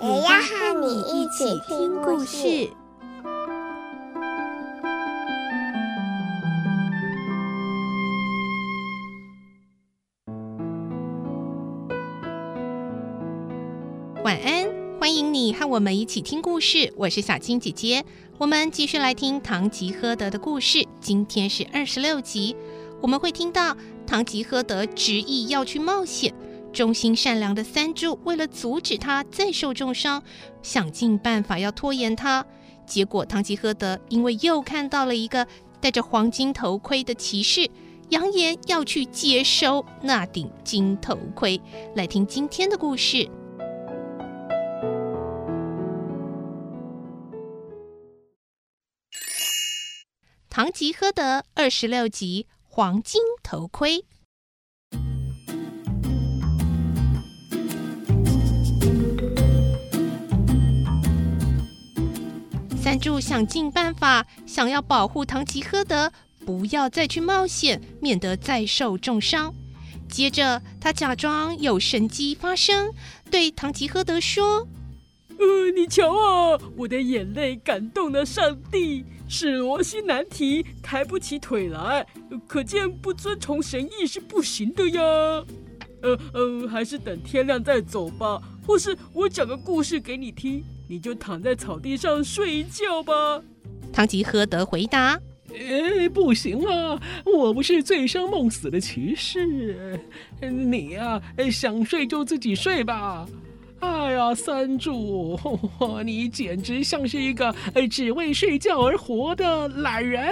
也要和你一起听故事。晚安，欢迎你和我们一起听故事。我是小青姐姐，我们继续来听《唐吉诃德》的故事。今天是二十六集，我们会听到唐吉诃德执意要去冒险，忠心善良的三柱为了阻止他再受重伤，想尽办法要拖延他。结果唐吉诃德因为又看到了一个戴着黄金头盔的骑士，扬言要去接收那顶金头盔。来听今天的故事。《唐吉诃德》二十六集《黄金头盔》。助想尽办法，想要保护唐吉诃德，不要再去冒险，免得再受重伤。接着，他假装有神迹发生，对唐吉诃德说：“呃，你瞧啊，我的眼泪感动了上帝。”是罗西难题抬不起腿来，可见不遵从神意是不行的呀。呃呃，还是等天亮再走吧，或是我讲个故事给你听，你就躺在草地上睡觉吧。唐吉诃德回答：“哎，不行啊，我不是醉生梦死的骑士，你呀，想睡就自己睡吧。”哎呀，三柱，你简直像是一个只为睡觉而活的懒人！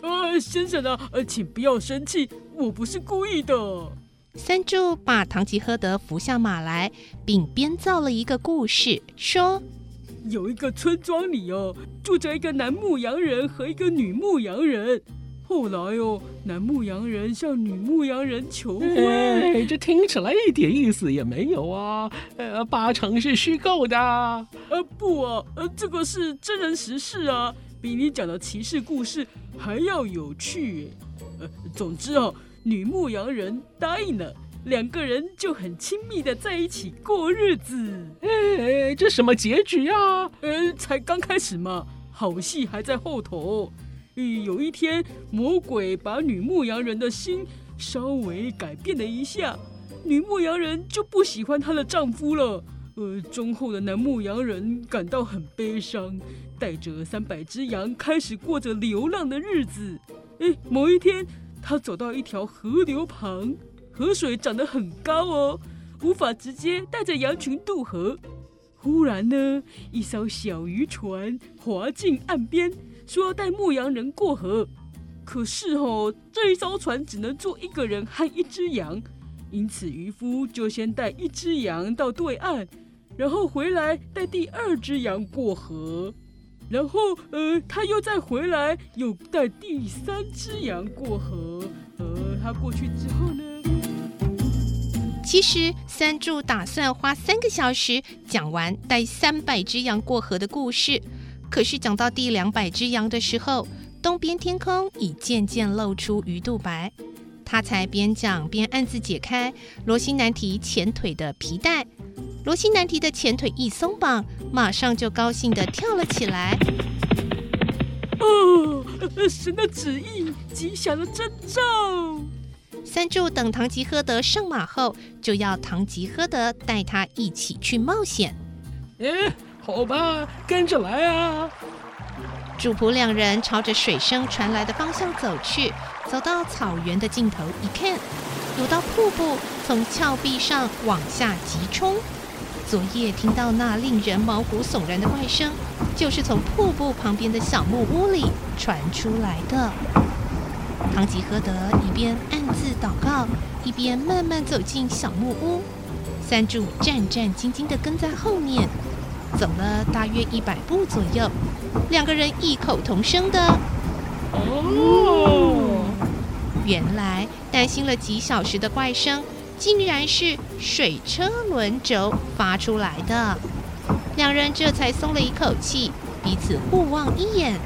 呃，先生呢，呃，请不要生气，我不是故意的。三柱把唐吉诃德扶下马来，并编造了一个故事，说：有一个村庄里哦，住着一个男牧羊人和一个女牧羊人。后来哦，男牧羊人向女牧羊人求婚，哎，这听起来一点意思也没有啊！呃，八成是虚构的。呃，不啊，呃，这个是真人实事啊，比你讲的骑士故事还要有趣。呃，总之哦，女牧羊人答应了，两个人就很亲密的在一起过日子。哎，这什么结局啊？呃，才刚开始嘛，好戏还在后头。有一天，魔鬼把女牧羊人的心稍微改变了一下，女牧羊人就不喜欢她的丈夫了。呃，忠厚的男牧羊人感到很悲伤，带着三百只羊开始过着流浪的日子。哎，某一天，他走到一条河流旁，河水涨得很高哦，无法直接带着羊群渡河。忽然呢，一艘小渔船划进岸边。说要带牧羊人过河，可是哦，这一艘船只能坐一个人和一只羊，因此渔夫就先带一只羊到对岸，然后回来带第二只羊过河，然后呃，他又再回来，又带第三只羊过河。呃，他过去之后呢？其实三柱打算花三个小时讲完带三百只羊过河的故事。可是讲到第两百只羊的时候，东边天空已渐渐露出鱼肚白，他才边讲边暗自解开罗西南提前腿的皮带。罗西南提的前腿一松绑，马上就高兴地跳了起来。哦，神的旨意，吉祥的征兆！三柱等唐吉诃德上马后，就要唐吉诃德带他一起去冒险。哎好吧，跟着来啊！主仆两人朝着水声传来的方向走去，走到草原的尽头一看，有道瀑布从峭壁上往下急冲。昨夜听到那令人毛骨悚然的怪声，就是从瀑布旁边的小木屋里传出来的。唐吉诃德一边暗自祷告，一边慢慢走进小木屋，三柱战战兢兢地跟在后面。走了大约一百步左右，两个人异口同声的：“哦，原来担心了几小时的怪声，竟然是水车轮轴发出来的。”两人这才松了一口气，彼此互望一眼。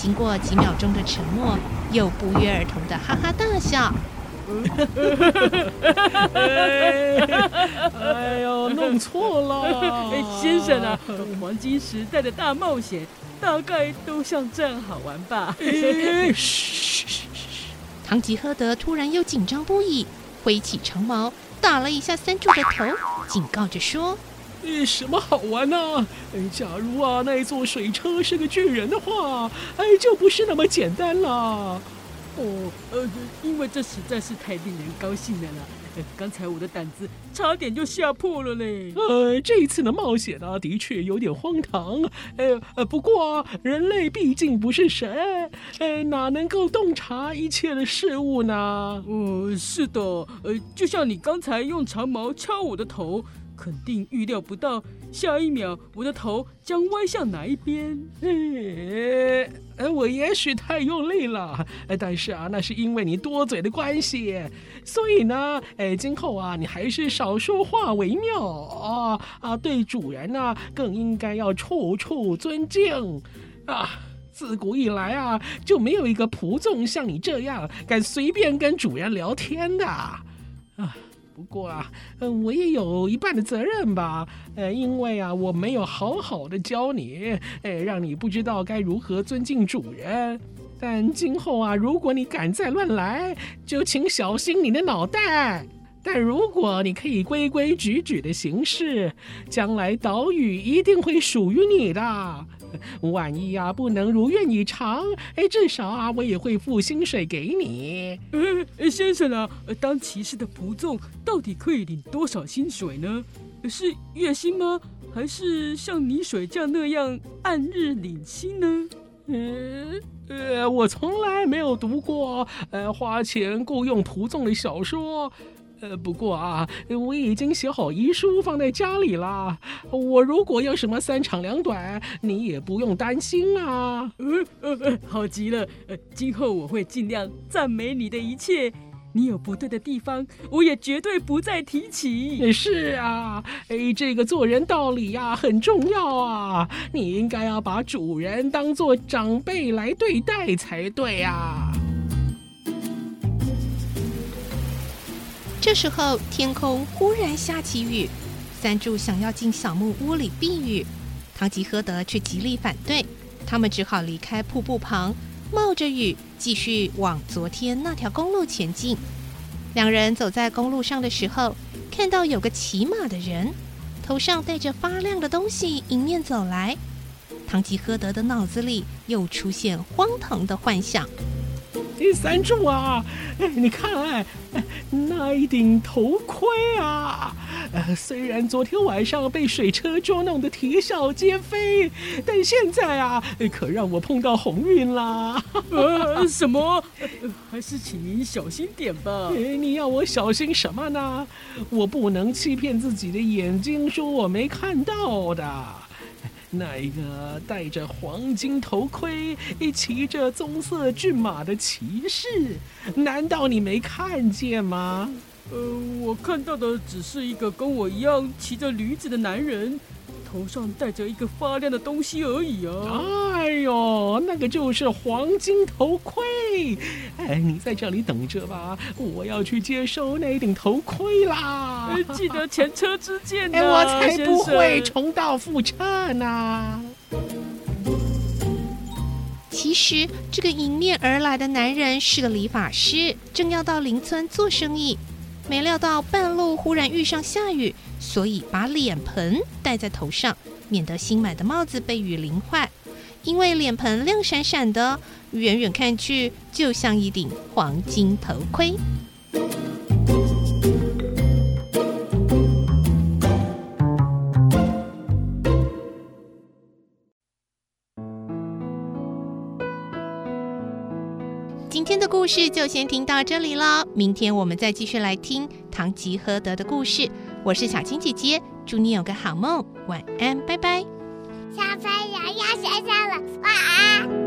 经过几秒钟的沉默，又不约而同的哈哈大笑。哎呦，弄错了！先生啊，黄金时代的大冒险大概都像这样好玩吧？嘘嘘嘘！唐吉诃德突然又紧张不已，挥起长矛打了一下三柱的头，警告着说：“什么好玩呢？假如啊，那座水车是个巨人的话，哎，就不是那么简单了。”哦，呃，因为这实在是太令人高兴了啦！呃，刚才我的胆子差点就吓破了嘞。呃，这一次的冒险啊，的确有点荒唐。呃呃，不过人类毕竟不是神，呃，哪能够洞察一切的事物呢？哦，是的，呃，就像你刚才用长矛敲我的头。肯定预料不到，下一秒我的头将歪向哪一边。哎，我也许太用力了，但是啊，那是因为你多嘴的关系。所以呢，哎，今后啊，你还是少说话为妙啊啊！对主人呢，更应该要处处尊敬啊。自古以来啊，就没有一个仆众像你这样敢随便跟主人聊天的啊。不过啊，嗯，我也有一半的责任吧，呃，因为啊，我没有好好的教你，呃，让你不知道该如何尊敬主人。但今后啊，如果你敢再乱来，就请小心你的脑袋。但如果你可以规规矩矩的行事，将来岛屿一定会属于你的。万一啊不能如愿以偿，哎，至少啊我也会付薪水给你。呃，先生啊，当骑士的仆众到底可以领多少薪水呢？是月薪吗？还是像泥水匠那样按日领薪呢？嗯呃，我从来没有读过呃花钱雇佣仆众的小说。呃，不过啊，我已经写好遗书放在家里了。我如果有什么三长两短，你也不用担心啊。呃呃呃，好极了。呃，今后我会尽量赞美你的一切。你有不对的地方，我也绝对不再提起。是啊，哎，这个做人道理呀，很重要啊。你应该要把主人当做长辈来对待才对啊。这时候，天空忽然下起雨，三柱想要进小木屋里避雨，唐吉诃德却极力反对，他们只好离开瀑布旁，冒着雨继续往昨天那条公路前进。两人走在公路上的时候，看到有个骑马的人，头上戴着发亮的东西迎面走来，唐吉诃德的脑子里又出现荒唐的幻想。第三柱啊，你看，那一顶头盔啊，呃，虽然昨天晚上被水车捉弄得啼笑皆非，但现在啊，可让我碰到鸿运啦！呃，什么？还是请您小心点吧。你要我小心什么呢？我不能欺骗自己的眼睛，说我没看到的。那一个戴着黄金头盔、骑着棕色骏马的骑士，难道你没看见吗？呃，我看到的只是一个跟我一样骑着驴子的男人。头上戴着一个发亮的东西而已啊！哎呦，那个就是黄金头盔。哎，你在这里等着吧，我要去接收那顶头盔啦！记得前车之鉴啊，哎，我才不会重蹈覆辙呢。其实，这个迎面而来的男人是个理发师，正要到邻村做生意。没料到半路忽然遇上下雨，所以把脸盆戴在头上，免得新买的帽子被雨淋坏。因为脸盆亮闪闪的，远远看去就像一顶黄金头盔。今天的故事就先听到这里了，明天我们再继续来听唐吉诃德的故事。我是小青姐姐，祝你有个好梦，晚安，拜拜。小朋友要睡觉了，晚安。